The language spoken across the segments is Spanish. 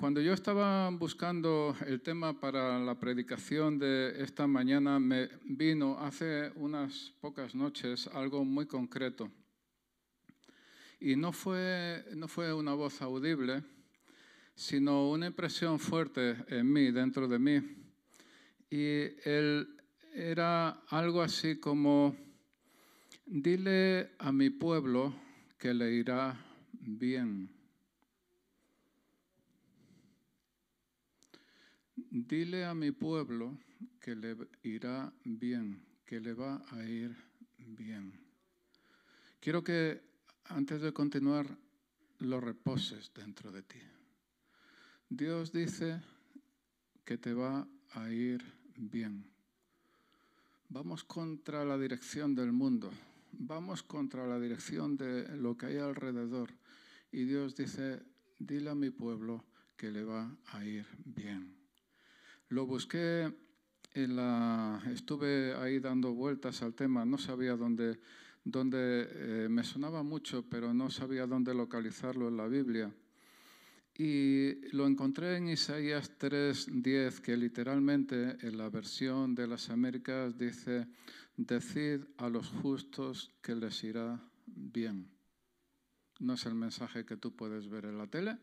Cuando yo estaba buscando el tema para la predicación de esta mañana, me vino hace unas pocas noches algo muy concreto. Y no fue, no fue una voz audible, sino una impresión fuerte en mí, dentro de mí. Y él era algo así como, dile a mi pueblo que le irá bien. Dile a mi pueblo que le irá bien, que le va a ir bien. Quiero que antes de continuar lo reposes dentro de ti. Dios dice que te va a ir bien. Vamos contra la dirección del mundo, vamos contra la dirección de lo que hay alrededor. Y Dios dice, dile a mi pueblo que le va a ir bien. Lo busqué, en la, estuve ahí dando vueltas al tema, no sabía dónde, dónde eh, me sonaba mucho, pero no sabía dónde localizarlo en la Biblia. Y lo encontré en Isaías 3:10, que literalmente en la versión de las Américas dice, decid a los justos que les irá bien. No es el mensaje que tú puedes ver en la tele,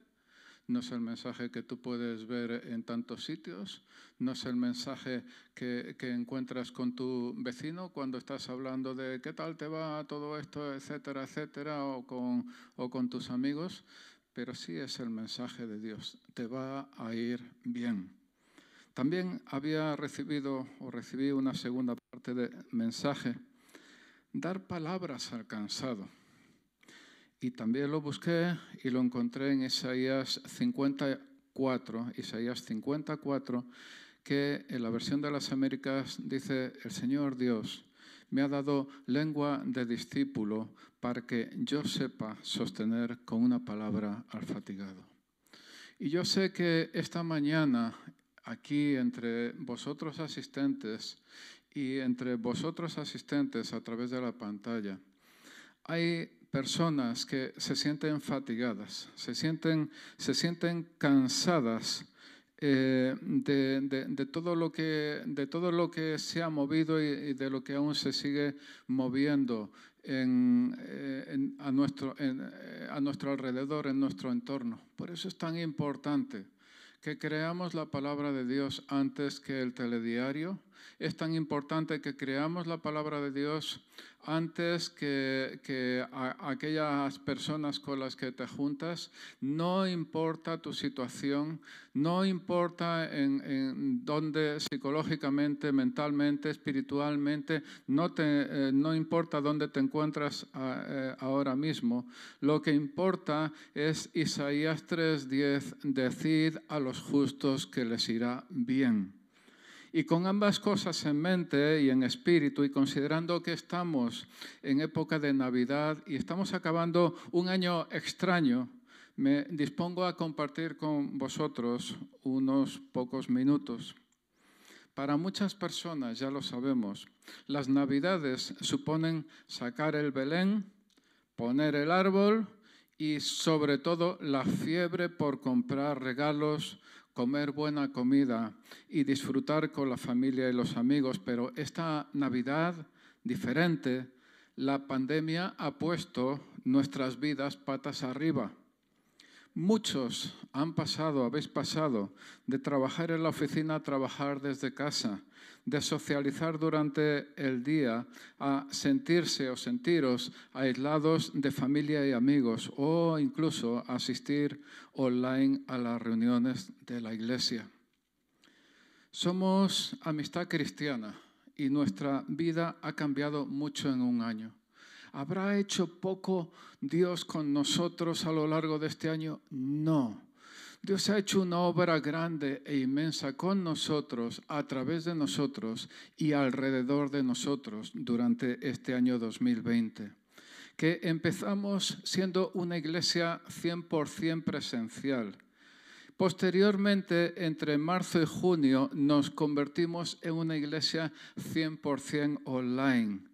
no es el mensaje que tú puedes ver en tantos sitios, no es el mensaje que, encuentras con tu vecino cuando estás hablando de qué tal te va todo esto, etcétera, etcétera, o con, o con tus amigos, pero sí es el mensaje de Dios, te va a ir bien. También había recibido o recibí una segunda parte de mensaje, dar palabras al cansado. Y también lo busqué y lo encontré en Isaías 54, Isaías 54, que en la versión de las Américas dice, el Señor Dios me ha dado lengua de discípulo para que yo sepa sostener con una palabra al fatigado. Y yo sé que esta mañana, aquí entre vosotros asistentes y entre vosotros asistentes a través de la pantalla, hay personas que se sienten fatigadas, se sienten, se sienten cansadas eh, de, todo lo que, de todo lo que se ha movido y, de lo que aún se sigue moviendo en, eh, a, nuestro, eh, a nuestro alrededor, en nuestro entorno. Por eso es tan importante que creamos la palabra de Dios antes que el telediario. Es tan importante que creamos la palabra de Dios antes que, aquellas personas con las que te juntas, no importa tu situación, no importa en, dónde psicológicamente, mentalmente, espiritualmente, no, eh, importa dónde te encuentras eh, ahora mismo. Lo que importa es Isaías 3:10, decid a los justos que les irá bien. Y con ambas cosas en mente y en espíritu y considerando que estamos en época de Navidad y estamos acabando un año extraño, me dispongo a compartir con vosotros unos pocos minutos. Para muchas personas, ya lo sabemos, las Navidades suponen sacar el Belén, poner el árbol y sobre todo la fiebre por comprar regalos, comer buena comida y disfrutar con la familia y los amigos, pero esta Navidad diferente, la pandemia ha puesto nuestras vidas patas arriba. Muchos han pasado, habéis pasado, de trabajar en la oficina a trabajar desde casa, de socializar durante el día a sentirse o sentiros aislados de familia y amigos o incluso asistir online a las reuniones de la iglesia. Somos amistad cristiana y nuestra vida ha cambiado mucho en un año. ¿Habrá hecho poco Dios con nosotros a lo largo de este año? No. Dios ha hecho una obra grande e inmensa con nosotros, a través de nosotros y alrededor de nosotros durante este año 2020. Que empezamos siendo una iglesia 100% presencial. Posteriormente, entre marzo y junio, nos convertimos en una iglesia 100% online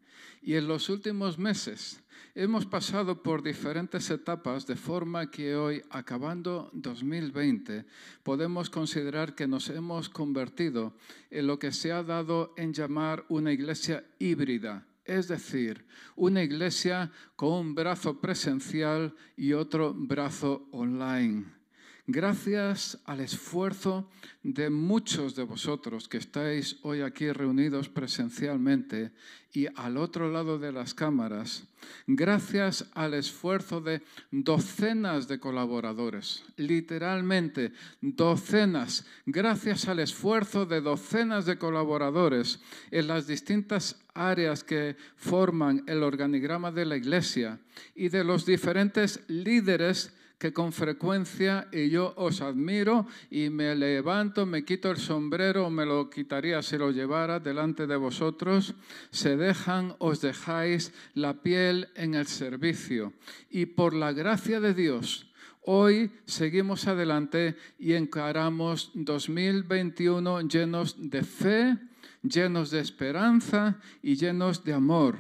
Y en los últimos meses hemos pasado por diferentes etapas de forma que hoy, acabando 2020, podemos considerar que nos hemos convertido en lo que se ha dado en llamar una iglesia híbrida, es decir, una iglesia con un brazo presencial y otro brazo online. Gracias al esfuerzo de muchos de vosotros que estáis hoy aquí reunidos presencialmente y al otro lado de las cámaras, gracias al esfuerzo de docenas de colaboradores, literalmente docenas, gracias al esfuerzo de docenas de colaboradores en las distintas áreas que forman el organigrama de la Iglesia y de los diferentes líderes que con frecuencia y yo os admiro y me levanto, me quito el sombrero, me lo quitaría si lo llevara delante de vosotros, se dejan, os dejáis la piel en el servicio. Y por la gracia de Dios, Hoy seguimos adelante y encaramos 2021 llenos de fe, llenos de esperanza y llenos de amor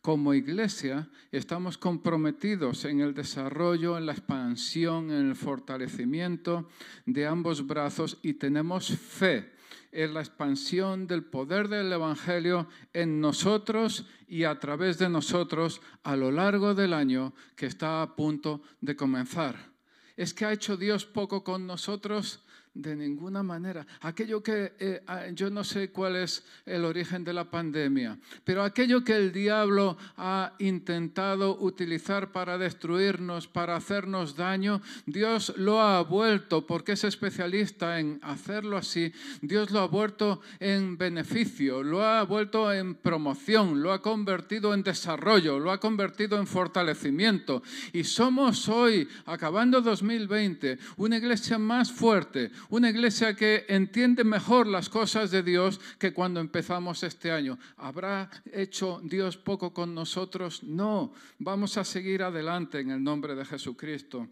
como iglesia estamos comprometidos en el desarrollo, en la expansión, en el fortalecimiento de ambos brazos y tenemos fe en la expansión del poder del Evangelio en nosotros y a través de nosotros a lo largo del año que está a punto de comenzar. ¿Es que ha hecho Dios poco con nosotros? De ninguna manera. Aquello que eh, yo no sé cuál es el origen de la pandemia, pero aquello que el diablo ha intentado utilizar para destruirnos, para hacernos daño, Dios lo ha vuelto, porque es especialista en hacerlo así, Dios lo ha vuelto en beneficio, lo ha vuelto en promoción, lo ha convertido en desarrollo, lo ha convertido en fortalecimiento. Y somos hoy, acabando 2020, una iglesia más fuerte, una iglesia que entiende mejor las cosas de Dios que cuando empezamos este año. ¿Habrá hecho Dios poco con nosotros? No, vamos a seguir adelante en el nombre de Jesucristo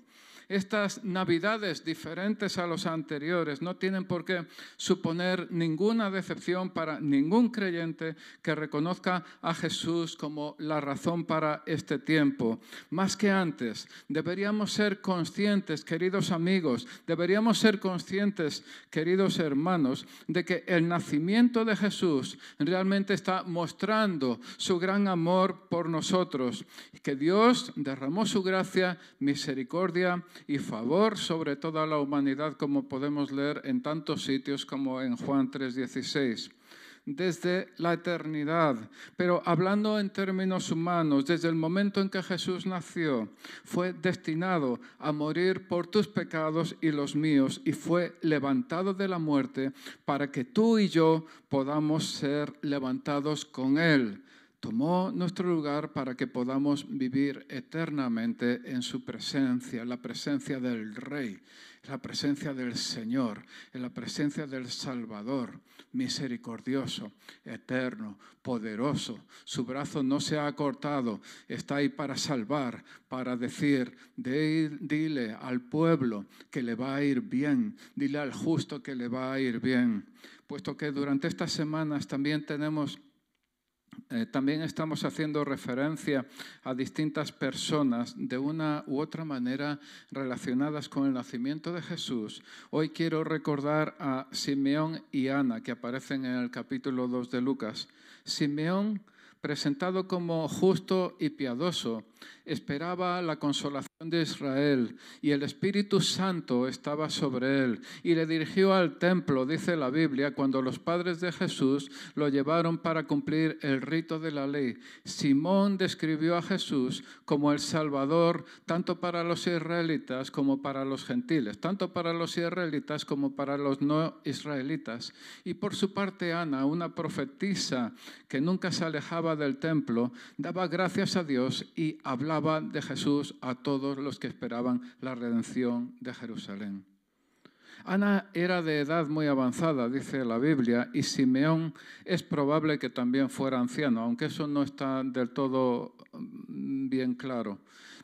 estas navidades diferentes a los anteriores no tienen por qué suponer ninguna decepción para ningún creyente que reconozca a Jesús como la razón para este tiempo. Más que antes, deberíamos ser conscientes, queridos amigos, deberíamos ser conscientes, queridos hermanos, de que el nacimiento de Jesús realmente está mostrando su gran amor por nosotros, que Dios derramó su gracia, misericordia y favor sobre toda la humanidad, como podemos leer en tantos sitios como en Juan 3:16 desde la eternidad. Pero hablando en términos humanos, desde el momento en que Jesús nació, fue destinado a morir por tus pecados y los míos y fue levantado de la muerte para que tú y yo podamos ser levantados con Él tomó nuestro lugar para que podamos vivir eternamente en su presencia, en la presencia del Rey, en la presencia del Señor, en la presencia del Salvador, misericordioso, eterno, poderoso. Su brazo no se ha cortado, está ahí para salvar, para decir, dile al pueblo que le va a ir bien, dile al justo que le va a ir bien. Puesto que durante estas semanas también tenemos eh, también estamos haciendo referencia a distintas personas de una u otra manera relacionadas con el nacimiento de Jesús. Hoy quiero recordar a Simeón y Ana que aparecen en el capítulo 2 de Lucas. Simeón, presentado como justo y piadoso, esperaba la consolación de Israel y el Espíritu Santo estaba sobre él y le dirigió al templo, dice la Biblia, cuando los padres de Jesús lo llevaron para cumplir el rito de la ley. Simón describió a Jesús como el Salvador tanto para los israelitas como para los gentiles, tanto para los israelitas como para los no israelitas. Y por su parte Ana, una profetisa que nunca se alejaba del templo, daba gracias a Dios y hablaba de Jesús a todos los que esperaban la redención de Jerusalén. Ana era de edad muy avanzada, dice la Biblia, y Simeón es probable que también fuera anciano, aunque eso no está del todo mm, bien claro.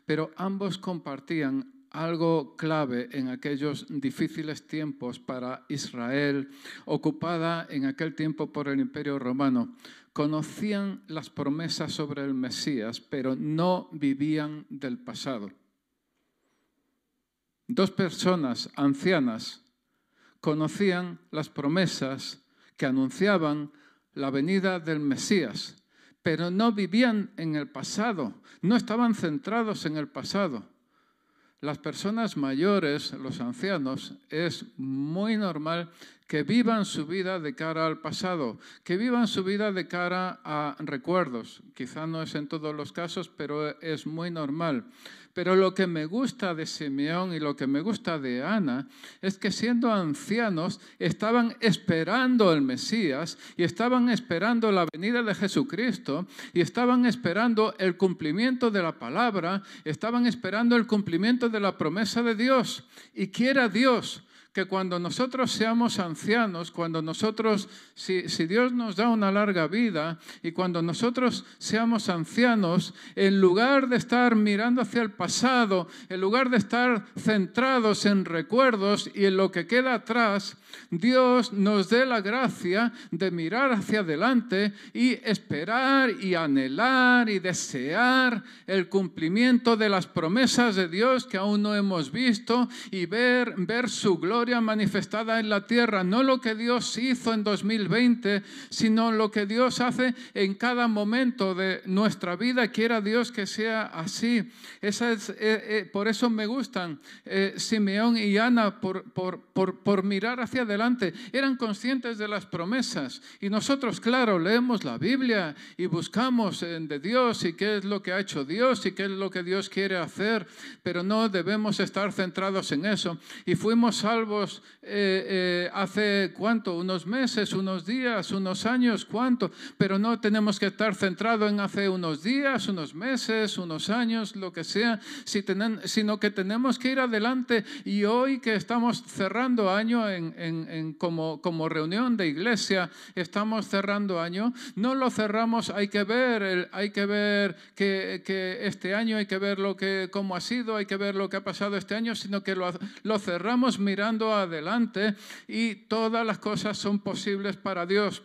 Pero ambos compartían algo clave en aquellos difíciles tiempos para Israel, ocupada en aquel tiempo por el Imperio Romano. Conocían las promesas sobre el Mesías, pero no vivían del pasado. Dos personas ancianas conocían las promesas que anunciaban la venida del Mesías, pero no vivían en el pasado, no estaban centrados en el pasado. Las personas mayores, los ancianos, es muy normal que vivan su vida de cara al pasado, que vivan su vida de cara a recuerdos. Quizá no es en todos los casos, pero es muy normal. Pero lo que me gusta de Simeón y lo que me gusta de Ana es que siendo ancianos estaban esperando el Mesías y estaban esperando la venida de Jesucristo y estaban esperando el cumplimiento de la palabra, estaban esperando el cumplimiento de la promesa de Dios. Y quiera Dios que cuando nosotros seamos ancianos, cuando nosotros, si, Dios nos da una larga vida y cuando nosotros seamos ancianos, en lugar de estar mirando hacia el pasado, en lugar de estar centrados en recuerdos y en lo que queda atrás, Dios nos dé la gracia de mirar hacia adelante y esperar y anhelar y desear el cumplimiento de las promesas de Dios que aún no hemos visto y ver, ver su gloria manifestada en la tierra. No lo que Dios hizo en 2020, sino lo que Dios hace en cada momento de nuestra vida. Quiera Dios que sea así. Esa es, eh, eh, por eso me gustan eh, Simeón y Ana, por, por, por, por mirar hacia adelante. Eran conscientes de las promesas. Y nosotros, claro, leemos la Biblia y buscamos de Dios y qué es lo que ha hecho Dios y qué es lo que Dios quiere hacer, pero no debemos estar centrados en eso. Y fuimos salvos eh, eh, hace cuánto, unos meses, unos días, unos años, cuánto, pero no tenemos que estar centrados en hace unos días, unos meses, unos años, lo que sea, sino que tenemos que ir adelante y hoy que estamos cerrando año en, como, como reunión de iglesia, estamos cerrando año, no lo cerramos, hay que ver, hay que ver que, que, este año, hay que ver lo que, cómo ha sido, hay que ver lo que ha pasado este año, sino que lo, lo cerramos mirando adelante y todas las cosas son posibles para Dios.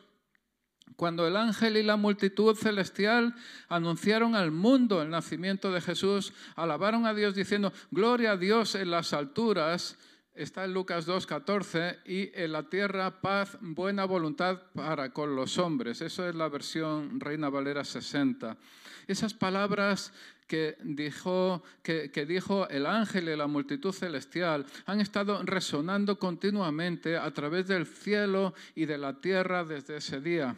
Cuando el ángel y la multitud celestial anunciaron al mundo el nacimiento de Jesús, alabaron a Dios diciendo, Gloria a Dios en las alturas está en Lucas 2.14, y en la tierra paz, buena voluntad para con los hombres. Eso es la versión Reina Valera 60. Esas palabras que dijo, que, dijo el ángel y la multitud celestial han estado resonando continuamente a través del cielo y de la tierra desde ese día.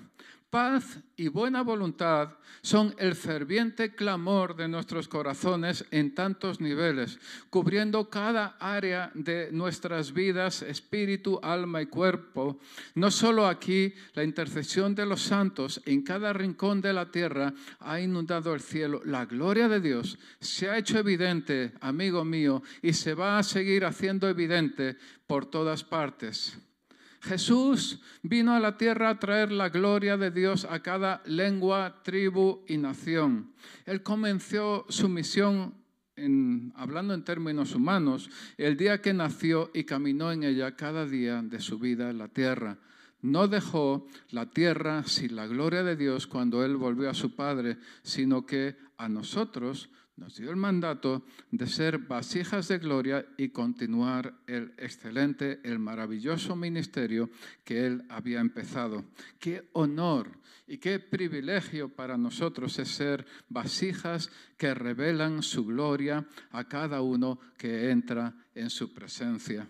Paz y buena voluntad son el ferviente clamor de nuestros corazones en tantos niveles, cubriendo cada área de nuestras vidas, espíritu, alma y cuerpo. No solo aquí, la intercesión de los santos en cada rincón de la tierra ha inundado el cielo. La gloria de Dios se ha hecho evidente, amigo mío, y se va a seguir haciendo evidente por todas partes. Jesús vino a la tierra a traer la gloria de Dios a cada lengua, tribu y nación. Él comenzó su misión hablando en términos humanos, el día que nació y caminó en ella cada día de su vida en la tierra. No dejó la tierra sin la gloria de Dios cuando Él volvió a su Padre, sino que a nosotros nos dio el mandato de ser vasijas de gloria y continuar el excelente, el maravilloso ministerio que Él había empezado. Qué honor y qué privilegio para nosotros es ser vasijas que revelan su gloria a cada uno que entra en su presencia.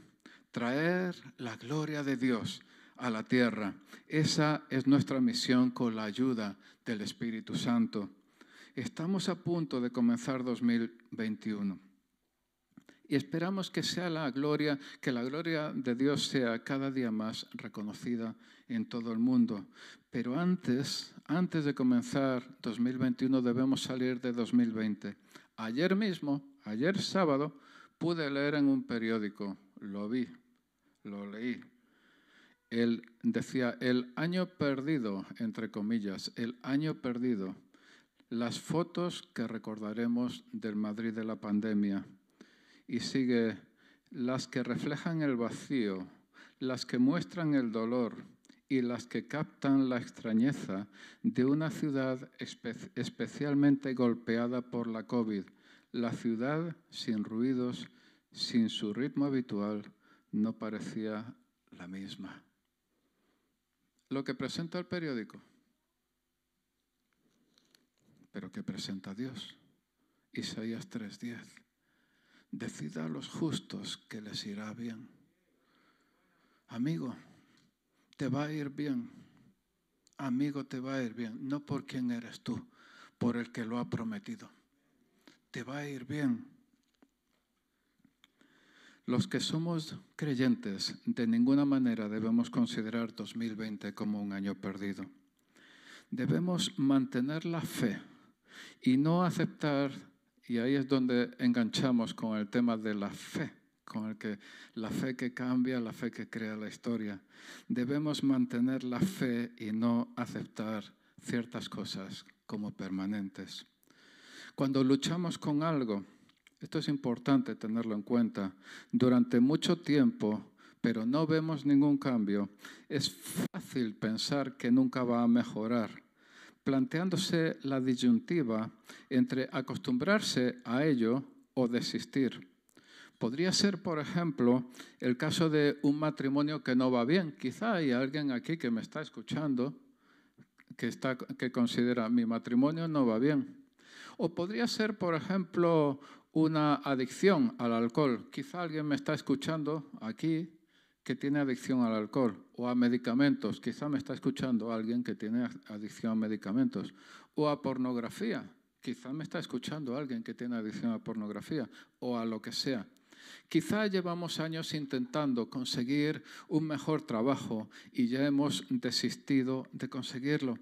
Traer la gloria de Dios a la tierra. Esa es nuestra misión con la ayuda del Espíritu Santo. Estamos a punto de comenzar 2021 y esperamos que sea la gloria, que la gloria de Dios sea cada día más reconocida en todo el mundo. Pero antes, antes de comenzar 2021 debemos salir de 2020. Ayer mismo, ayer sábado, pude leer en un periódico, lo vi, lo leí. Él decía, el año perdido, entre comillas, el año perdido las fotos que recordaremos del Madrid de la pandemia. y sigue, las que reflejan el vacío, las que muestran el dolor y las que captan la extrañeza de una ciudad especialmente golpeada por la COVID. La ciudad sin ruidos, sin su ritmo habitual, no parecía la misma. Lo que presenta el periódico, pero que presenta Dios. Isaías 3:10. Decida a los justos que les irá bien. Amigo, te va a ir bien. Amigo, te va a ir bien. No por quién eres tú, por el que lo ha prometido. Te va a ir bien. Los que somos creyentes de ninguna manera debemos considerar 2020 como un año perdido. Debemos mantener la fe y no aceptar, y ahí es donde enganchamos con el tema de la fe con el que la fe que cambia, la fe que crea la historia. Debemos mantener la fe y no aceptar ciertas cosas como permanentes. Cuando luchamos con algo, esto es importante tenerlo en cuenta, durante mucho tiempo, pero no vemos ningún cambio, es fácil pensar que nunca va a mejorar, planteándose la disyuntiva entre acostumbrarse a ello o desistir. Podría ser, por ejemplo, el caso de un matrimonio que no va bien. Quizá hay alguien aquí que me está escuchando que, está, que considera mi matrimonio no va bien. O podría ser, por ejemplo, una adicción al alcohol. Quizá alguien me está escuchando aquí que tiene adicción al alcohol o a medicamentos. Quizá me está escuchando alguien que tiene adicción a medicamentos o a pornografía. Quizá me está escuchando alguien que tiene adicción a pornografía o a lo que sea. Quizá llevamos años intentando conseguir un mejor trabajo y ya hemos desistido de conseguirlo.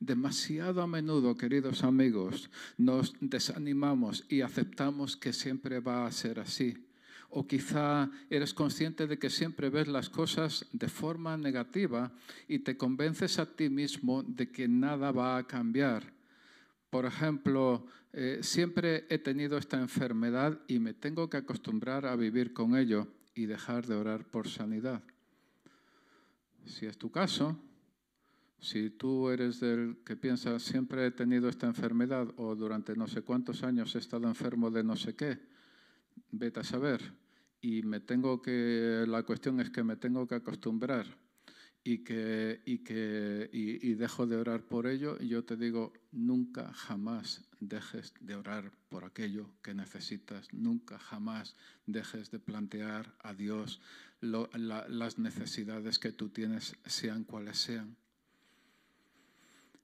Demasiado a menudo, queridos amigos, nos desanimamos y aceptamos que siempre va a ser así. O quizá eres consciente de que siempre ves las cosas de forma negativa y te convences a ti mismo de que nada va a cambiar. Por ejemplo, eh, siempre he tenido esta enfermedad y me tengo que acostumbrar a vivir con ello y dejar de orar por sanidad. Si es tu caso, si tú eres del que piensa siempre he tenido esta enfermedad o durante no sé cuántos años he estado enfermo de no sé qué, vete a saber. Y me tengo que, la cuestión es que me tengo que acostumbrar y, que, y, que, y, dejo de orar por ello, y yo te digo, nunca jamás dejes de orar por aquello que necesitas, nunca jamás dejes de plantear a Dios las necesidades que tú tienes, sean cuales sean.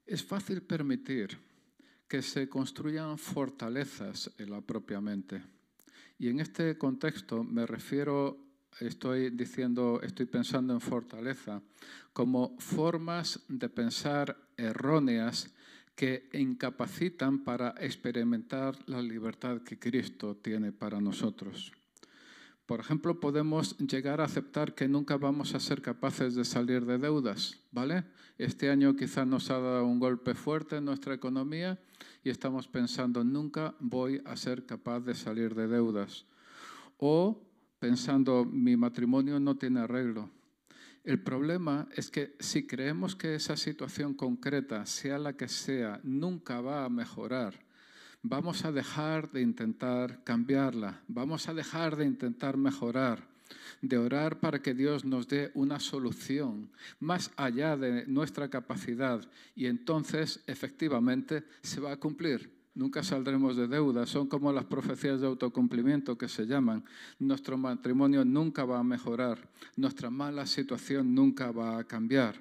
Es fácil permitir que se construyan fortalezas en la propia mente. Y en este contexto me refiero estoy diciendo, estoy pensando en fortaleza como formas de pensar erróneas que incapacitan para experimentar la libertad que Cristo tiene para nosotros. Por ejemplo, podemos llegar a aceptar que nunca vamos a ser capaces de salir de deudas, ¿vale? Este año quizás nos ha dado un golpe fuerte en nuestra economía y estamos pensando, nunca voy a ser capaz de salir de deudas. O pensando, mi matrimonio no tiene arreglo. El problema es que si creemos que esa situación concreta, sea la que sea, nunca va a mejorar, vamos a dejar de intentar cambiarla, vamos a dejar de intentar mejorar, de orar para que Dios nos dé una solución más allá de nuestra capacidad y entonces efectivamente se va a cumplir nunca saldremos de deuda, son como las profecías de autocumplimiento que se llaman. Nuestro matrimonio nunca va a mejorar, nuestra mala situación nunca va a cambiar.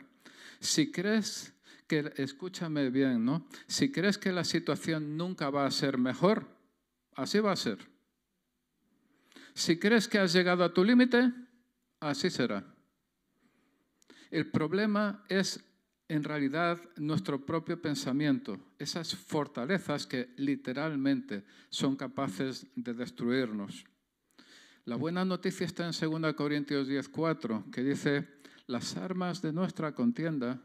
Si crees que, escúchame bien, ¿no? Si crees que la situación nunca va a ser mejor, así va a ser. Si crees que has llegado a tu límite, así será. El problema es en realidad nuestro propio pensamiento, esas fortalezas que literalmente son capaces de destruirnos. La buena noticia está en 2 Corintios 10:4, que dice, las armas de nuestra contienda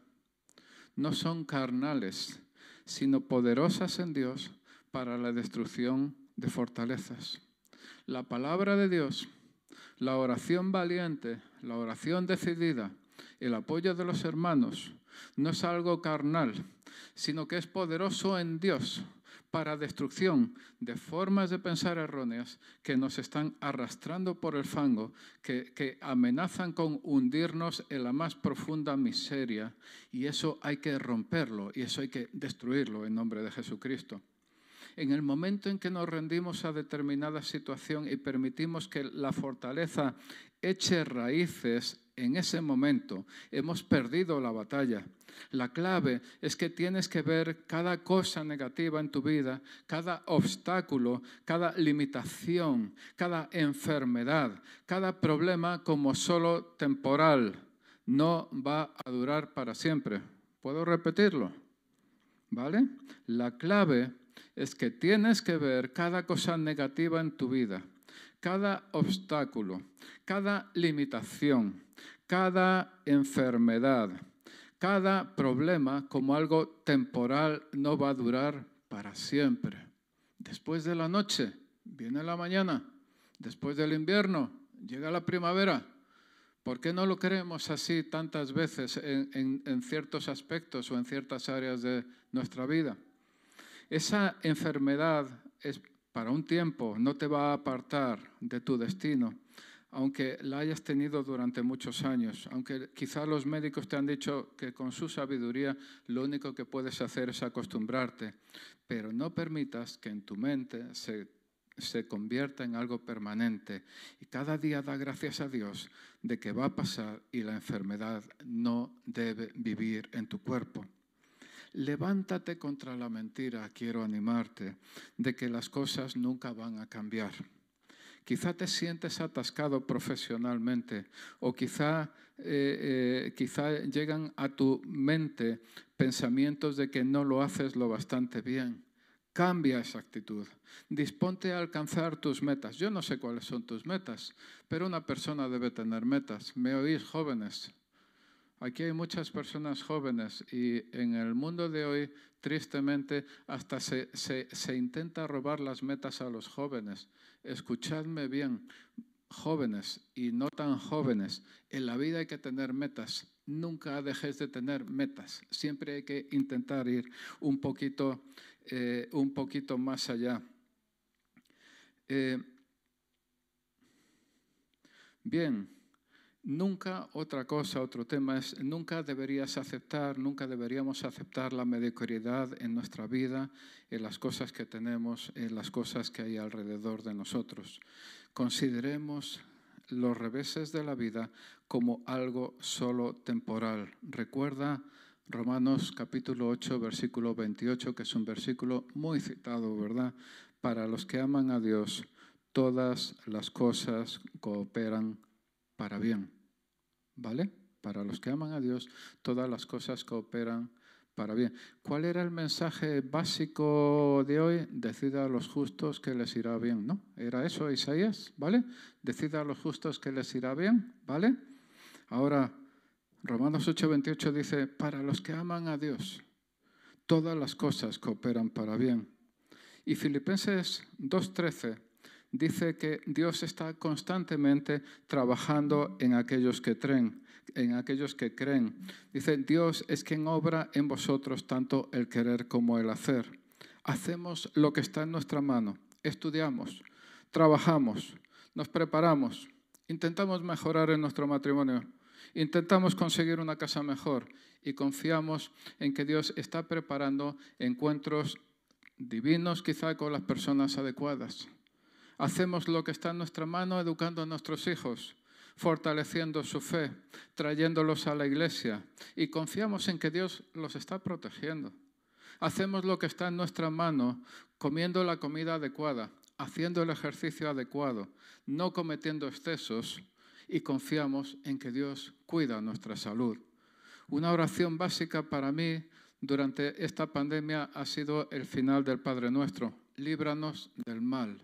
no son carnales, sino poderosas en Dios para la destrucción de fortalezas. La palabra de Dios, la oración valiente, la oración decidida, el apoyo de los hermanos, no es algo carnal, sino que es poderoso en Dios para destrucción de formas de pensar erróneas que nos están arrastrando por el fango, que, que, amenazan con hundirnos en la más profunda miseria. Y eso hay que romperlo y eso hay que destruirlo en nombre de Jesucristo. En el momento en que nos rendimos a determinada situación y permitimos que la fortaleza eche raíces en ese momento, hemos perdido la batalla. La clave es que tienes que ver cada cosa negativa en tu vida, cada obstáculo, cada limitación, cada enfermedad, cada problema como solo temporal. No va a durar para siempre. ¿Puedo repetirlo? ¿Vale? La clave es que tienes que ver cada cosa negativa en tu vida, cada obstáculo, cada limitación, cada enfermedad, cada problema como algo temporal no va a durar para siempre. Después de la noche viene la mañana, después del invierno llega la primavera. ¿Por qué no lo creemos así tantas veces en, en ciertos aspectos o en ciertas áreas de nuestra vida? Esa enfermedad es para un tiempo, no te va a apartar de tu destino, aunque la hayas tenido durante muchos años, aunque quizá los médicos te han dicho que con su sabiduría lo único que puedes hacer es acostumbrarte, pero no permitas que en tu mente se, se convierta en algo permanente. Y cada día da gracias a Dios de que va a pasar y la enfermedad no debe vivir en tu cuerpo. Levántate contra la mentira, quiero animarte, de que las cosas nunca van a cambiar. Quizá te sientes atascado profesionalmente o quizá, eh, eh, quizá llegan a tu mente pensamientos de que no lo haces lo bastante bien. Cambia esa actitud. Disponte a alcanzar tus metas. Yo no sé cuáles son tus metas, pero una persona debe tener metas. ¿Me oís, jóvenes? Aquí hay muchas personas jóvenes y en el mundo de hoy, tristemente, hasta se, se, intenta robar las metas a los jóvenes. Escuchadme bien, jóvenes y no tan jóvenes, en la vida hay que tener metas. Nunca dejes de tener metas. Siempre hay que intentar ir un poquito, eh, un poquito más allá. Eh, bien. Nunca otra cosa, otro tema es, nunca deberías aceptar, nunca deberíamos aceptar la mediocridad en nuestra vida, en las cosas que tenemos, en las cosas que hay alrededor de nosotros. Consideremos los reveses de la vida como algo solo temporal. Recuerda Romanos capítulo 8, versículo 28, que es un versículo muy citado, ¿verdad? Para los que aman a Dios, todas las cosas cooperan para bien. ¿Vale? Para los que aman a Dios, todas las cosas cooperan para bien. ¿Cuál era el mensaje básico de hoy? Decida a los justos que les irá bien, ¿no? Era eso, Isaías, ¿vale? Decida a los justos que les irá bien, ¿vale? Ahora, Romanos 8:28 dice, para los que aman a Dios, todas las cosas cooperan para bien. Y Filipenses 2:13 dice que Dios está constantemente trabajando en aquellos que creen, en aquellos que creen. Dice, Dios es quien obra en vosotros tanto el querer como el hacer. Hacemos lo que está en nuestra mano, estudiamos, trabajamos, nos preparamos, intentamos mejorar en nuestro matrimonio, intentamos conseguir una casa mejor y confiamos en que Dios está preparando encuentros divinos quizá con las personas adecuadas Hacemos lo que está en nuestra mano educando a nuestros hijos, fortaleciendo su fe, trayéndolos a la iglesia y confiamos en que Dios los está protegiendo. Hacemos lo que está en nuestra mano, comiendo la comida adecuada, haciendo el ejercicio adecuado, no cometiendo excesos y confiamos en que Dios cuida nuestra salud. Una oración básica para mí durante esta pandemia ha sido el final del Padre Nuestro. Líbranos del mal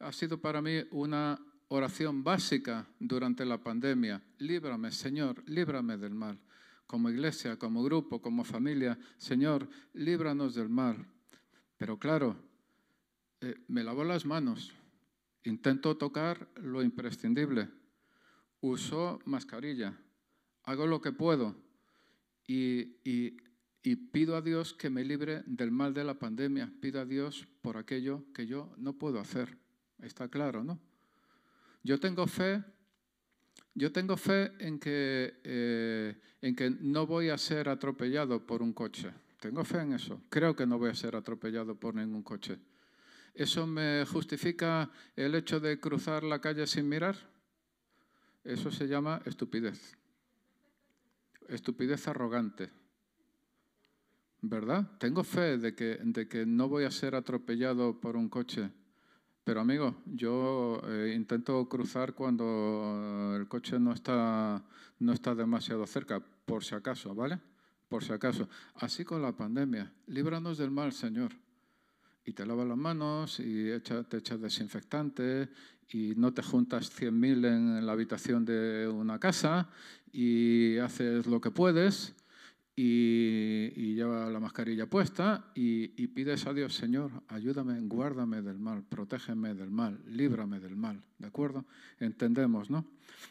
ha sido para mí una oración básica durante la pandemia. Líbrame, Señor, líbrame del mal. Como iglesia, como grupo, como familia, Señor, líbranos del mal. Pero claro, eh, me lavo las manos Intento tocar lo imprescindible. Uso mascarilla. Hago lo que puedo. Y, y pido a Dios que me libre del mal de la pandemia. Pido a Dios por aquello que yo no puedo hacer. Está claro, ¿no? Yo tengo fe, yo tengo fe en que, eh, en que no voy a ser atropellado por un coche. Tengo fe en eso. Creo que no voy a ser atropellado por ningún coche. ¿Eso me justifica el hecho de cruzar la calle sin mirar? Eso se llama estupidez. Estupidez arrogante. ¿Verdad? Tengo fe de que, de que no voy a ser atropellado por un coche. Pero amigo, yo eh, intento cruzar cuando el coche no está, no está demasiado cerca, por si acaso, ¿vale? Por si acaso. Así con la pandemia. Líbranos del mal, Señor. Y te lavas las manos y te echas desinfectante y no te juntas 100.000 en la habitación de una casa y haces lo que puedes y, lleva la mascarilla puesta y, y, pides a Dios, Señor, ayúdame, guárdame del mal, protégeme del mal, líbrame del mal, ¿de acuerdo? Entendemos, ¿no?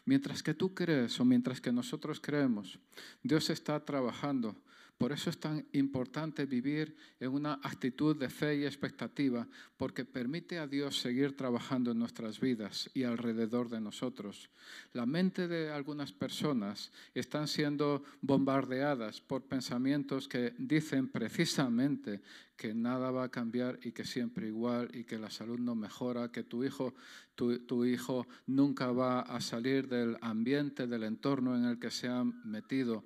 Mientras que tú crees o mientras que nosotros creemos, Dios está trabajando por eso es tan importante vivir en una actitud de fe y expectativa, porque permite a Dios seguir trabajando en nuestras vidas y alrededor de nosotros. La mente de algunas personas están siendo bombardeadas por pensamientos que dicen precisamente que nada va a cambiar y que siempre igual y que la salud no mejora, que tu hijo, tu, hijo nunca va a salir del ambiente, del entorno en el que se ha metido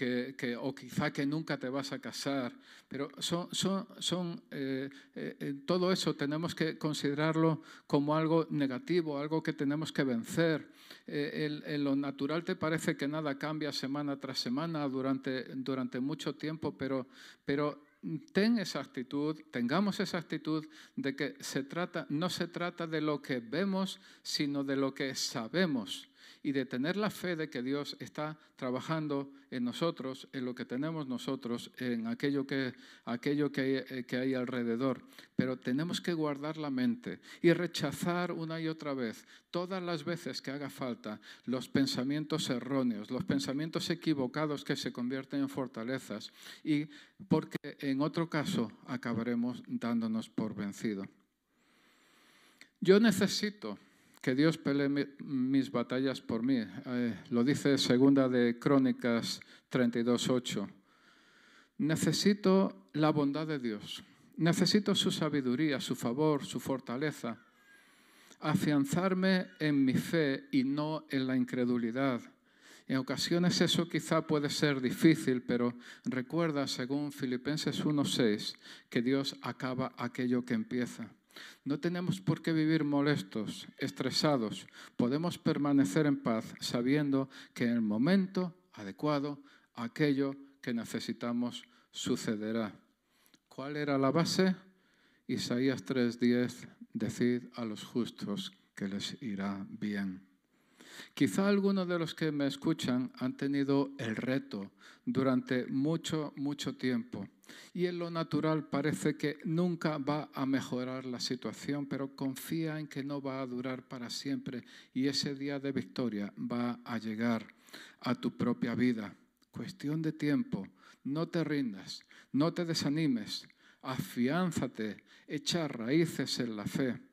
que, o quizá que nunca te vas a casar, pero son, son, son eh, eh, eh, todo eso tenemos que considerarlo como algo negativo, algo que tenemos que vencer. en lo natural te parece que nada cambia semana tras semana durante, durante mucho tiempo, pero, pero ten esa actitud, tengamos esa actitud de que se trata, no se trata de lo que vemos, sino de lo que sabemos y de tener la fe de que Dios está trabajando en nosotros, en lo que tenemos nosotros, en aquello que, aquello que, eh, que hay alrededor. Pero tenemos que guardar la mente y rechazar una y otra vez, todas las veces que haga falta, los pensamientos erróneos, los pensamientos equivocados que se convierten en fortalezas y porque en otro caso acabaremos dándonos por vencido. Yo necesito que Dios pelee mis batallas por mí. Eh, lo dice segunda de Crónicas 32.8. Necesito la bondad de Dios. Necesito su sabiduría, su favor, su fortaleza. Afianzarme en mi fe y no en la incredulidad. En ocasiones eso quizá puede ser difícil, pero recuerda, según Filipenses 1.6, que Dios acaba aquello que empieza. No tenemos por qué vivir molestos, estresados. Podemos permanecer en paz sabiendo que en el momento adecuado aquello que necesitamos sucederá. ¿Cuál era la base? Isaías 3:10, decid a los justos que les irá bien. Quizá algunos de los que me escuchan han tenido el reto durante mucho, mucho tiempo. Y en lo natural parece que nunca va a mejorar la situación, pero confía en que no va a durar para siempre y ese día de victoria va a llegar a tu propia vida. Cuestión de tiempo, no te rindas, no te desanimes, afiánzate, echa raíces en la fe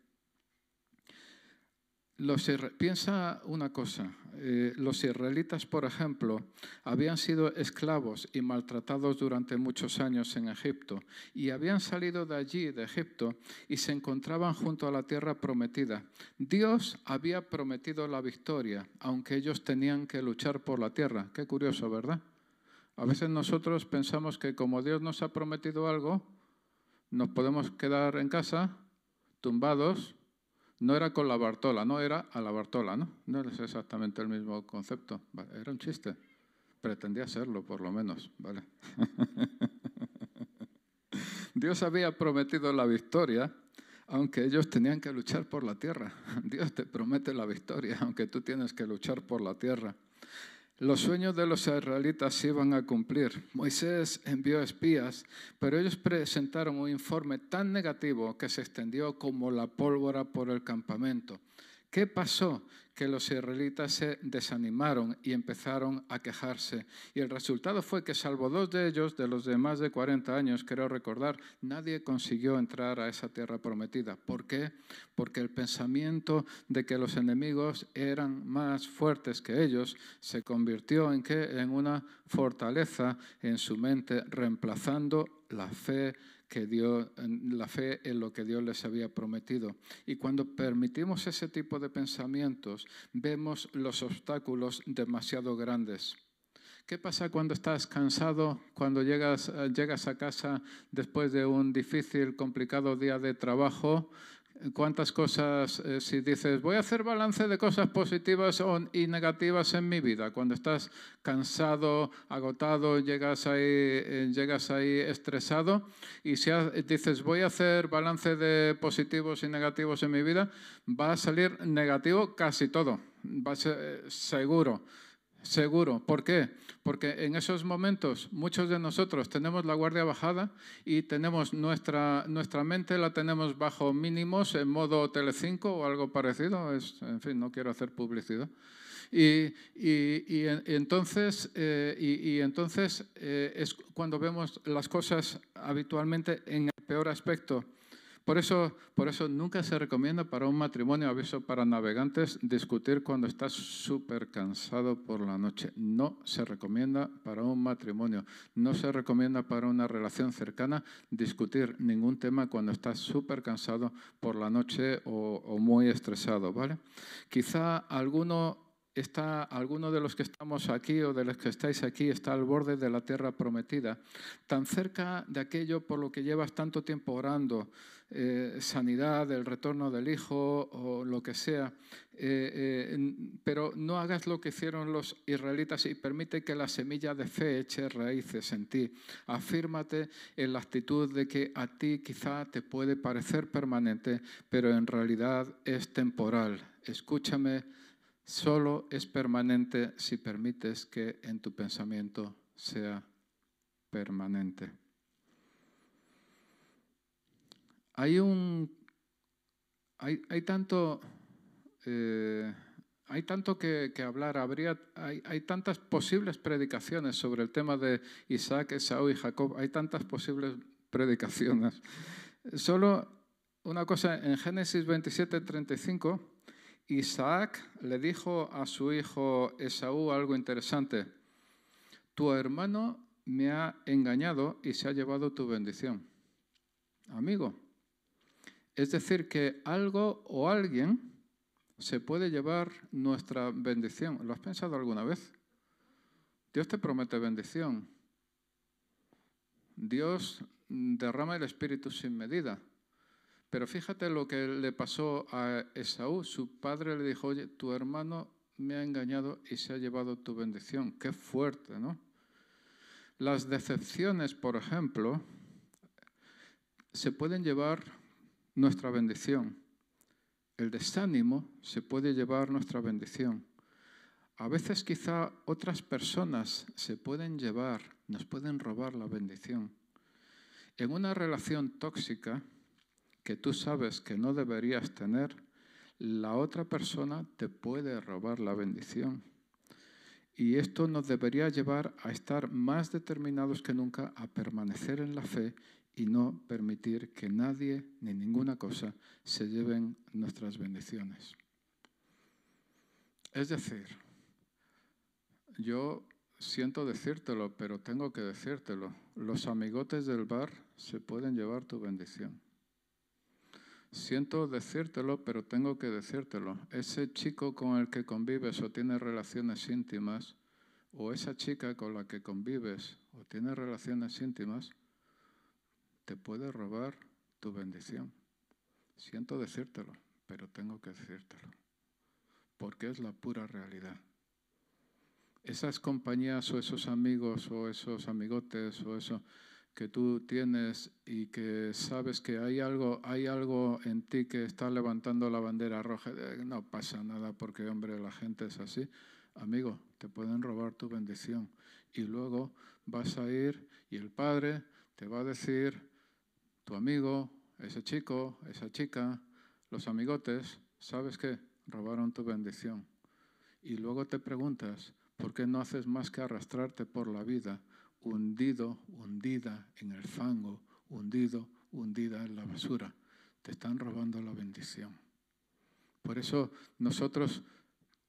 piensa una cosa, eh, los israelitas, por ejemplo, habían sido esclavos y maltratados durante muchos años en Egipto y habían salido de allí, de Egipto, y se encontraban junto a la tierra prometida. Dios había prometido la victoria, aunque ellos tenían que luchar por la tierra. Qué curioso, ¿verdad? A veces nosotros pensamos que como Dios nos ha prometido algo, nos podemos quedar en casa tumbados no era con la Bartola, no era a la Bartola, ¿no? No es exactamente el mismo concepto. Era un chiste. Pretendía serlo, por lo menos, ¿vale? Dios había prometido la victoria, aunque ellos tenían que luchar por la tierra. Dios te promete la victoria, aunque tú tienes que luchar por la tierra. Los sueños de los israelitas se iban a cumplir. Moisés envió espías, pero ellos presentaron un informe tan negativo que se extendió como la pólvora por el campamento. ¿Qué pasó? Que los israelitas se desanimaron y empezaron a quejarse. Y el resultado fue que, salvo dos de ellos, de los de más de 40 años, quiero recordar, nadie consiguió entrar a esa tierra prometida. ¿Por qué? Porque el pensamiento de que los enemigos eran más fuertes que ellos se convirtió en, ¿qué? en una fortaleza en su mente, reemplazando la fe que Dios, la fe en lo que Dios les había prometido. Y cuando permitimos ese tipo de pensamientos, vemos los obstáculos demasiado grandes. ¿Qué pasa cuando estás cansado, cuando llegas, llegas a casa después de un difícil, complicado día de trabajo? Cuántas cosas, eh, si dices, voy a hacer balance de cosas positivas y negativas en mi vida, cuando estás cansado, agotado, llegas ahí, eh, llegas ahí estresado, y si dices, voy a hacer balance de positivos y negativos en mi vida, va a salir negativo casi todo, va a ser eh, seguro. Seguro. ¿Por qué? Porque en esos momentos muchos de nosotros tenemos la guardia bajada y tenemos nuestra, nuestra mente la tenemos bajo mínimos en modo Telecinco o algo parecido. Es, en fin, no quiero hacer publicidad. Y, entonces, eh, y, entonces eh, es cuando vemos las cosas habitualmente en el peor aspecto. Por eso, por eso nunca se recomienda para un matrimonio, aviso para navegantes, discutir cuando estás súper cansado por la noche. No se recomienda para un matrimonio, no se recomienda para una relación cercana discutir ningún tema cuando estás súper cansado por la noche o, o muy estresado, ¿vale? Quizá alguno está, alguno de los que estamos aquí o de los que estáis aquí está al borde de la tierra prometida, tan cerca de aquello por lo que llevas tanto tiempo orando, eh, sanidad, el retorno del Hijo o lo que sea, eh, eh, pero no hagas lo que hicieron los israelitas y permite que la semilla de fe eche raíces en ti. Afírmate en la actitud de que a ti quizá te puede parecer permanente, pero en realidad es temporal. Escúchame solo es permanente si permites que en tu pensamiento sea permanente. Hay un hay, tanto eh, que, hablar, habría, hay, hay, tantas posibles predicaciones sobre el tema de Isaac, Esaú y Jacob, hay tantas posibles predicaciones. Solo una cosa, en Génesis 27, 35, Isaac le dijo a su hijo Esaú algo interesante. Tu hermano me ha engañado y se ha llevado tu bendición. Amigo. Es decir, que algo o alguien se puede llevar nuestra bendición. ¿Lo has pensado alguna vez? Dios te promete bendición. Dios derrama el Espíritu sin medida. Pero fíjate lo que le pasó a Esaú. Su padre le dijo, oye, tu hermano me ha engañado y se ha llevado tu bendición. Qué fuerte, ¿no? Las decepciones, por ejemplo, se pueden llevar nuestra bendición. El desánimo se puede llevar nuestra bendición. A veces quizá otras personas se pueden llevar, nos pueden robar la bendición. En una relación tóxica, que tú sabes que no deberías tener, la otra persona te puede robar la bendición. Y esto nos debería llevar a estar más determinados que nunca a permanecer en la fe y no permitir que nadie ni ninguna cosa se lleven nuestras bendiciones. Es decir, yo siento decírtelo, pero tengo que decírtelo. Los amigotes del bar se pueden llevar tu bendición. Siento decírtelo, pero tengo que decírtelo. Ese chico con el que convives o tienes relaciones íntimas, o esa chica con la que convives o tienes relaciones íntimas, te puede robar tu bendición. Siento decírtelo, pero tengo que decírtelo, porque es la pura realidad. Esas compañías o esos amigos o esos amigotes o eso que tú tienes y que sabes que hay algo, hay algo en ti que está levantando la bandera roja, no pasa nada porque, hombre, la gente es así. amigo, te pueden robar tu bendición. Y luego vas a ir y el padre te va a decir, tu amigo, ese chico, esa chica, los amigotes, ¿sabes qué? Robaron tu bendición. Y luego te preguntas, ¿por qué no haces más que arrastrarte por la vida, hundido, hundida en el fango, hundido, hundida en la basura? Te están robando la bendición. Por eso nosotros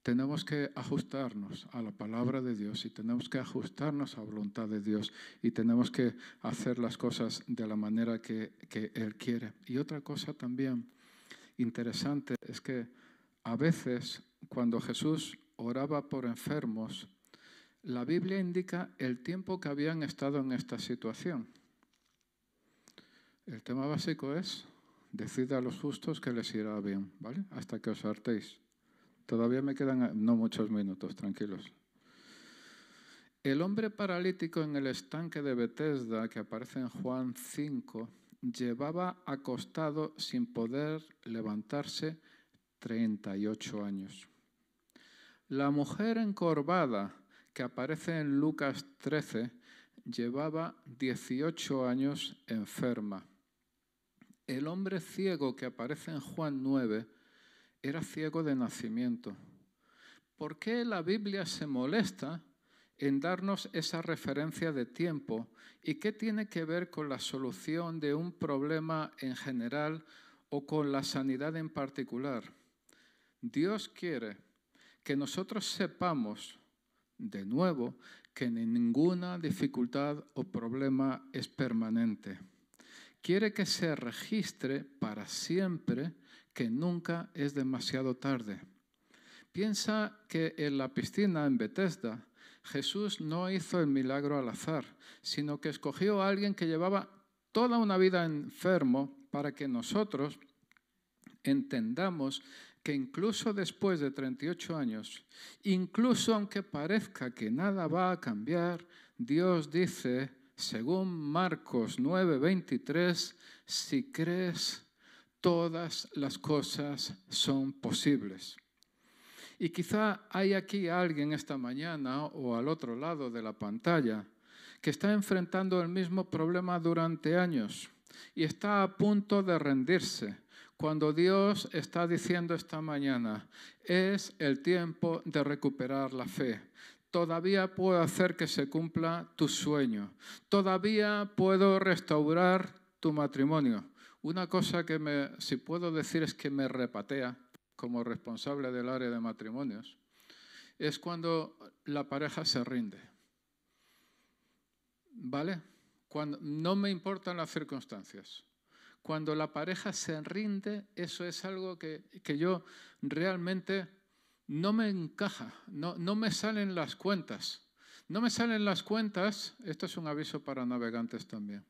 tenemos que ajustarnos a la palabra de Dios y tenemos que ajustarnos a la voluntad de Dios y tenemos que hacer las cosas de la manera que, Él quiere. Y otra cosa también interesante es que a veces cuando Jesús oraba por enfermos, la Biblia indica el tiempo que habían estado en esta situación. El tema básico es, decid a los justos que les irá bien, ¿vale? Hasta que os hartéis. Todavía me quedan no muchos minutos, tranquilos. El hombre paralítico en el estanque de Bethesda, que aparece en Juan 5, llevaba acostado sin poder levantarse 38 años. La mujer encorvada, que aparece en Lucas 13, llevaba 18 años enferma. El hombre ciego que aparece en Juan 9 era ciego de nacimiento. ¿Por qué la Biblia se molesta en darnos esa referencia de tiempo y qué tiene que ver con la solución de un problema en general o con la sanidad en particular? Dios quiere que nosotros sepamos de nuevo que ninguna dificultad o problema es permanente. Quiere que se registre para siempre que nunca es demasiado tarde. Piensa que en la piscina en Bethesda Jesús no hizo el milagro al azar, sino que escogió a alguien que llevaba toda una vida enfermo para que nosotros entendamos que incluso después de 38 años, incluso aunque parezca que nada va a cambiar, Dios dice, según Marcos 9:23, si crees, todas las cosas son posibles. Y quizá hay aquí alguien esta mañana o al otro lado de la pantalla que está enfrentando el mismo problema durante años y está a punto de rendirse cuando Dios está diciendo esta mañana, es el tiempo de recuperar la fe. Todavía puedo hacer que se cumpla tu sueño. Todavía puedo restaurar tu matrimonio. Una cosa que me, si puedo decir es que me repatea como responsable del área de matrimonios, es cuando la pareja se rinde. ¿Vale? Cuando no me importan las circunstancias. Cuando la pareja se rinde, eso es algo que, yo realmente no me encaja, no, no me salen las cuentas. No me salen las cuentas, esto es un aviso para navegantes también.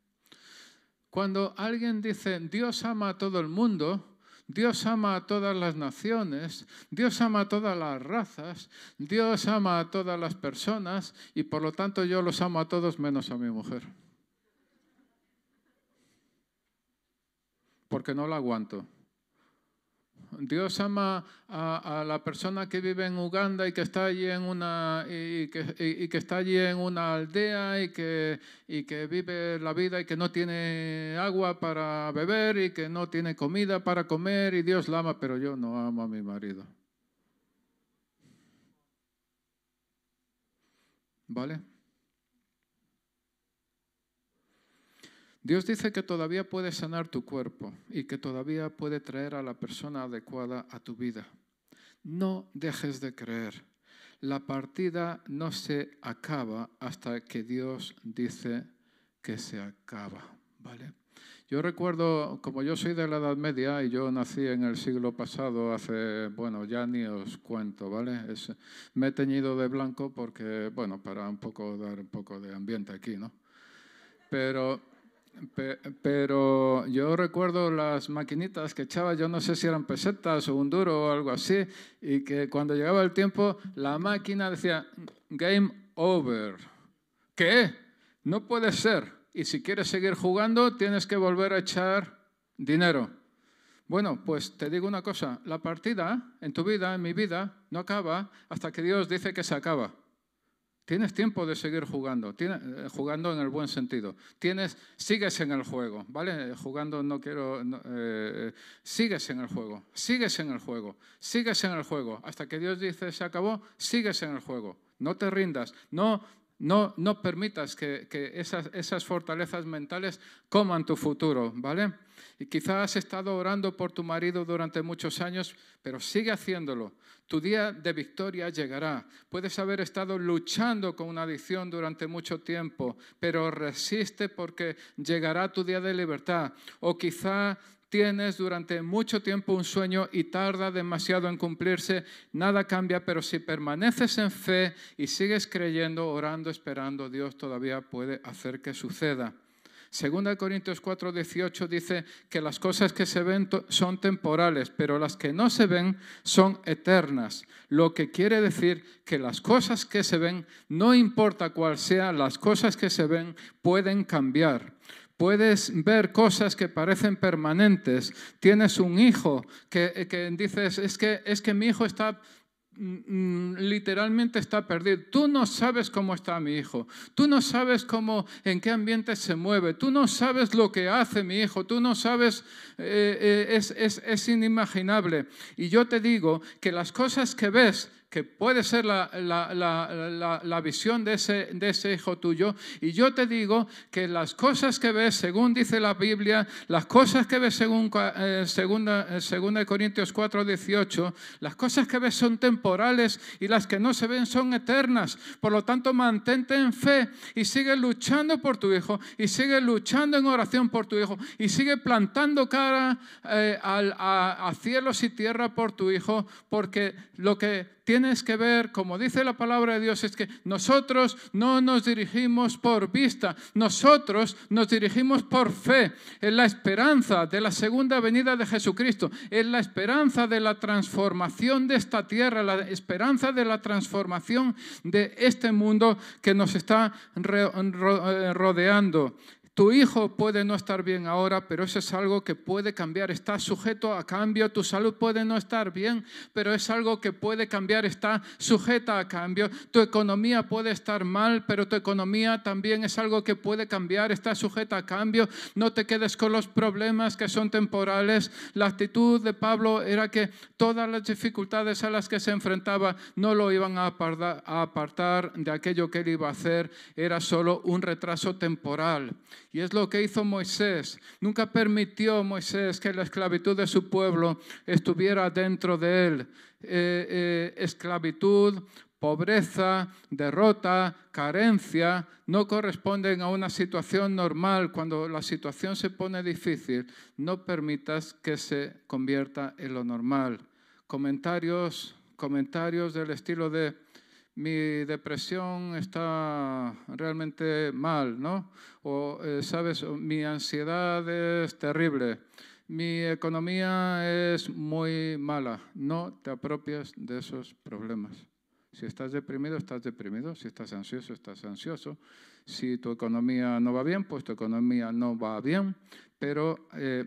Cuando alguien dice, Dios ama a todo el mundo, Dios ama a todas las naciones, Dios ama a todas las razas, Dios ama a todas las personas y por lo tanto yo los amo a todos menos a mi mujer. porque no la aguanto. Dios ama a, la persona que vive en Uganda y que está allí en una y que, está allí en una aldea y que, y que vive la vida y que no tiene agua para beber y que no tiene comida para comer y Dios la ama, pero yo no amo a mi marido. ¿Vale? Dios dice que todavía puede sanar tu cuerpo y que todavía puede traer a la persona adecuada a tu vida. No dejes de creer. La partida no se acaba hasta que Dios dice que se acaba, ¿vale? Yo recuerdo, como yo soy de la Edad Media y yo nací en el siglo pasado, hace, bueno, ya ni os cuento, ¿vale? me he teñido de blanco porque, bueno, para un poco dar un poco de ambiente aquí, ¿no? Pero pero yo recuerdo las maquinitas que echaba, yo no sé si eran pesetas o un duro o algo así, y que cuando llegaba el tiempo la máquina decía, game over. ¿Qué? No puede ser. Y si quieres seguir jugando, tienes que volver a echar dinero. Bueno, pues te digo una cosa, la partida en tu vida, en mi vida, no acaba hasta que Dios dice que se acaba. Tienes tiempo de seguir jugando, eh, jugando en el buen sentido. Tienes, sigues en el juego, ¿vale? Jugando no quiero, eh, sigues en el juego, sigues en el juego, sigues en el juego. Hasta que Dios dice se acabó, sigues en el juego. No te rindas, no, no, no permitas que, esas, esas fortalezas mentales coman tu futuro, ¿vale? Quizás has estado orando por tu marido durante muchos años, pero sigue haciéndolo. Tu día de victoria llegará. Puedes haber estado luchando con una adicción durante mucho tiempo, pero resiste porque llegará tu día de libertad. O quizá tienes durante mucho tiempo un sueño y tarda demasiado en cumplirse, nada cambia, pero si permaneces en fe y sigues creyendo, orando, esperando, Dios todavía puede hacer que suceda. Segunda de Corintios 4, 18 dice que las cosas que se ven son temporales, pero las que no se ven son eternas. Lo que quiere decir que las cosas que se ven, no importa cuál sea, las cosas que se ven pueden cambiar. Puedes ver cosas que parecen permanentes. Tienes un hijo que, que dices, es que, es que mi hijo está literalmente está perdido. Tú no sabes cómo está mi hijo. Tú no sabes cómo, en qué ambiente se mueve. Tú no sabes lo que hace mi hijo. Tú no sabes, eh, eh, es, es, es inimaginable. Y yo te digo que las cosas que ves que puede ser la, la, visión de ese, de ese hijo tuyo. Y yo te digo que las cosas que ves, según dice la Biblia, las cosas que ves según eh, segunda, eh, Corintios 4, 18, las cosas que ves son temporales y las que no se ven son eternas. Por lo tanto, mantente en fe y sigue luchando por tu hijo y sigue luchando en oración por tu hijo y sigue plantando cara eh, a, a cielos y tierra por tu hijo, porque lo que tienes que ver, como dice la palabra de Dios, es que nosotros no nos dirigimos por vista, nosotros nos dirigimos por fe, en la esperanza de la segunda venida de Jesucristo, en la esperanza de la transformación de esta tierra, la esperanza de la transformación de este mundo que nos está rodeando. Tu hijo puede no estar bien ahora, pero eso es algo que puede cambiar. Está sujeto a cambio. Tu salud puede no estar bien, pero es algo que puede cambiar. Está sujeta a cambio. Tu economía puede estar mal, pero tu economía también es algo que puede cambiar. Está sujeta a cambio. No te quedes con los problemas que son temporales. La actitud de Pablo era que todas las dificultades a las que se enfrentaba no lo iban a apartar de aquello que él iba a hacer. Era solo un retraso temporal. Y es lo que hizo Moisés. Nunca permitió Moisés que la esclavitud de su pueblo estuviera dentro de él. Eh, eh, esclavitud, pobreza, derrota, carencia, no corresponden a una situación normal. Cuando la situación se pone difícil, no permitas que se convierta en lo normal. Comentarios, comentarios del estilo de mi depresión está realmente mal, ¿no? O, eh, sabes, mi ansiedad es terrible, mi economía es muy mala. No te apropias de esos problemas. Si estás deprimido, estás deprimido. Si estás ansioso, estás ansioso. Si tu economía no va bien, pues tu economía no va bien. Pero, eh,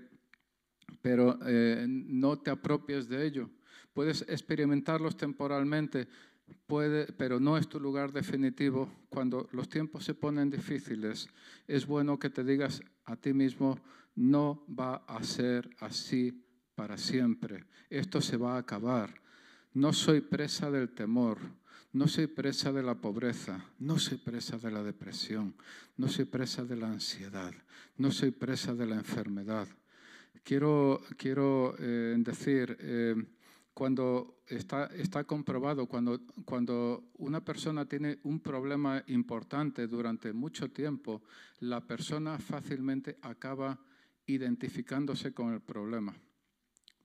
pero eh, no te apropies de ello. Puedes experimentarlos temporalmente, puede, pero no es tu lugar definitivo. Cuando los tiempos se ponen difíciles, es bueno que te digas a ti mismo, no va a ser así para siempre. Esto se va a acabar. No soy presa del temor, no soy presa de la pobreza, no soy presa de la depresión, no soy presa de la ansiedad, no soy presa de la enfermedad. Quiero, quiero eh, decir, eh, cuando está, está comprobado, cuando, cuando una persona tiene un problema importante durante mucho tiempo, la persona fácilmente acaba identificándose con el problema.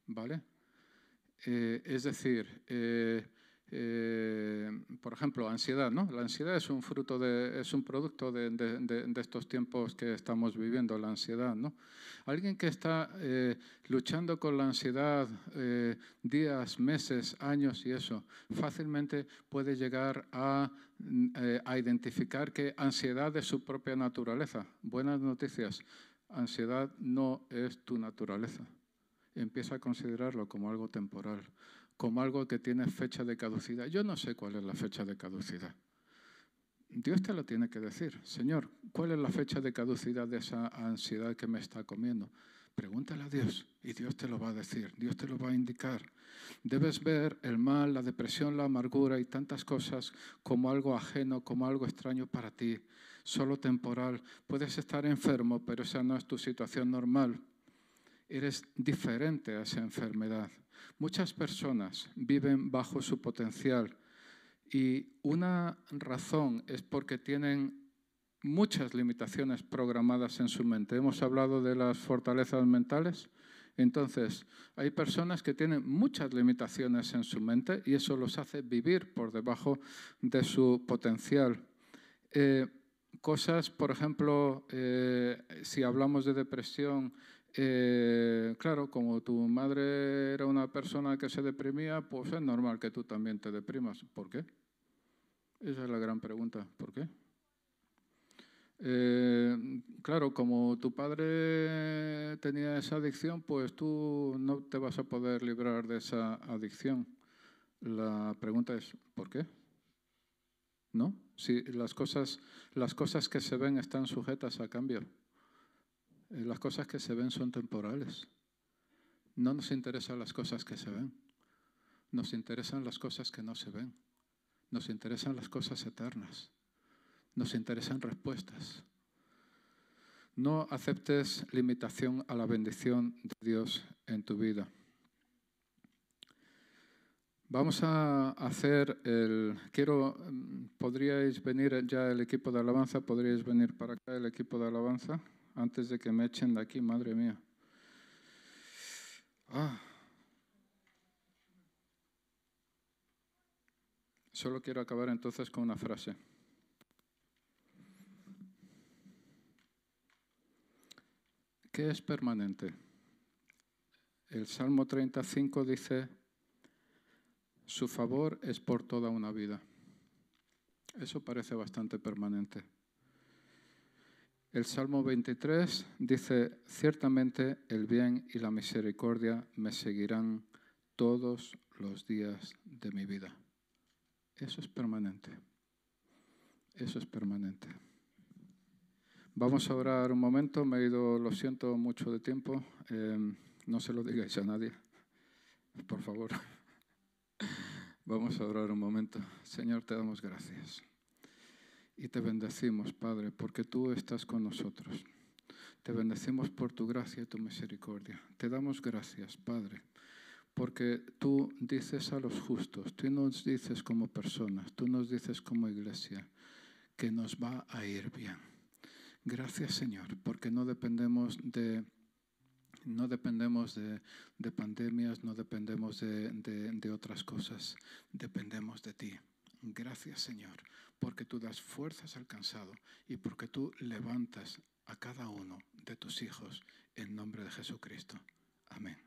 ¿Vale? Eh, es decir, eh, eh, por ejemplo, ansiedad, ¿no? La ansiedad es un fruto de, es un producto de, de, estos tiempos que estamos viviendo, la ansiedad, ¿no? Alguien que está eh, luchando con la ansiedad eh, días, meses, años y eso, fácilmente puede llegar a, a identificar que ansiedad es su propia naturaleza. Buenas noticias, ansiedad no es tu naturaleza. empieza a considerarlo como algo temporal, como algo que tiene fecha de caducidad. Yo no sé cuál es la fecha de caducidad. Dios te lo tiene que decir. Señor, ¿cuál es la fecha de caducidad de esa ansiedad que me está comiendo? Pregúntale a Dios y Dios te lo va a decir, Dios te lo va a indicar. Debes ver el mal, la depresión, la amargura y tantas cosas como algo ajeno, como algo extraño para ti, solo temporal. Puedes estar enfermo, pero esa no es tu situación normal. Eres diferente a esa enfermedad. Muchas personas viven bajo su potencial y una razón es porque tienen muchas limitaciones programadas en su mente. Hemos hablado de las fortalezas mentales. Entonces, hay personas que tienen muchas limitaciones en su mente y eso los hace vivir por debajo de su potencial. Eh, cosas, por ejemplo, eh, si hablamos de depresión, eh, claro, como tu madre era una persona que se deprimía, pues es normal que tú también te deprimas. ¿Por qué? Esa es la gran pregunta. ¿Por qué? Eh, claro, como tu padre tenía esa adicción, pues tú no te vas a poder librar de esa adicción. La pregunta es, ¿por qué? ¿No? Si las cosas, las cosas que se ven están sujetas a cambio. Eh, las cosas que se ven son temporales. No nos interesan las cosas que se ven. Nos interesan las cosas que no se ven. Nos interesan las cosas eternas. Nos interesan respuestas. No aceptes limitación a la bendición de Dios en tu vida. Vamos a hacer el... Quiero, ¿podríais venir ya el equipo de alabanza? ¿Podríais venir para acá el equipo de alabanza? Antes de que me echen de aquí, madre mía. Ah. Solo quiero acabar entonces con una frase. ¿Qué es permanente? El Salmo 35 dice, su favor es por toda una vida. Eso parece bastante permanente. El Salmo 23 dice, ciertamente el bien y la misericordia me seguirán todos los días de mi vida. Eso es permanente. Eso es permanente. Vamos a orar un momento. Me he ido, lo siento, mucho de tiempo. Em, no se lo digáis a nadie, por favor. Vamos a orar un momento. Señor, te damos gracias. Y te bendecimos, Padre, porque tú estás con nosotros. Te bendecimos por tu gracia y tu misericordia. Te damos gracias, Padre porque tú dices a los justos, tú nos dices como personas, tú nos dices como iglesia, que nos va a ir bien. Gracias Señor, porque no dependemos de, no dependemos de, pandemias, no dependemos de, de otras cosas, dependemos de ti. Gracias Señor, porque tú das fuerzas al cansado y porque tú levantas a cada uno de tus hijos en nombre de Jesucristo. Amén.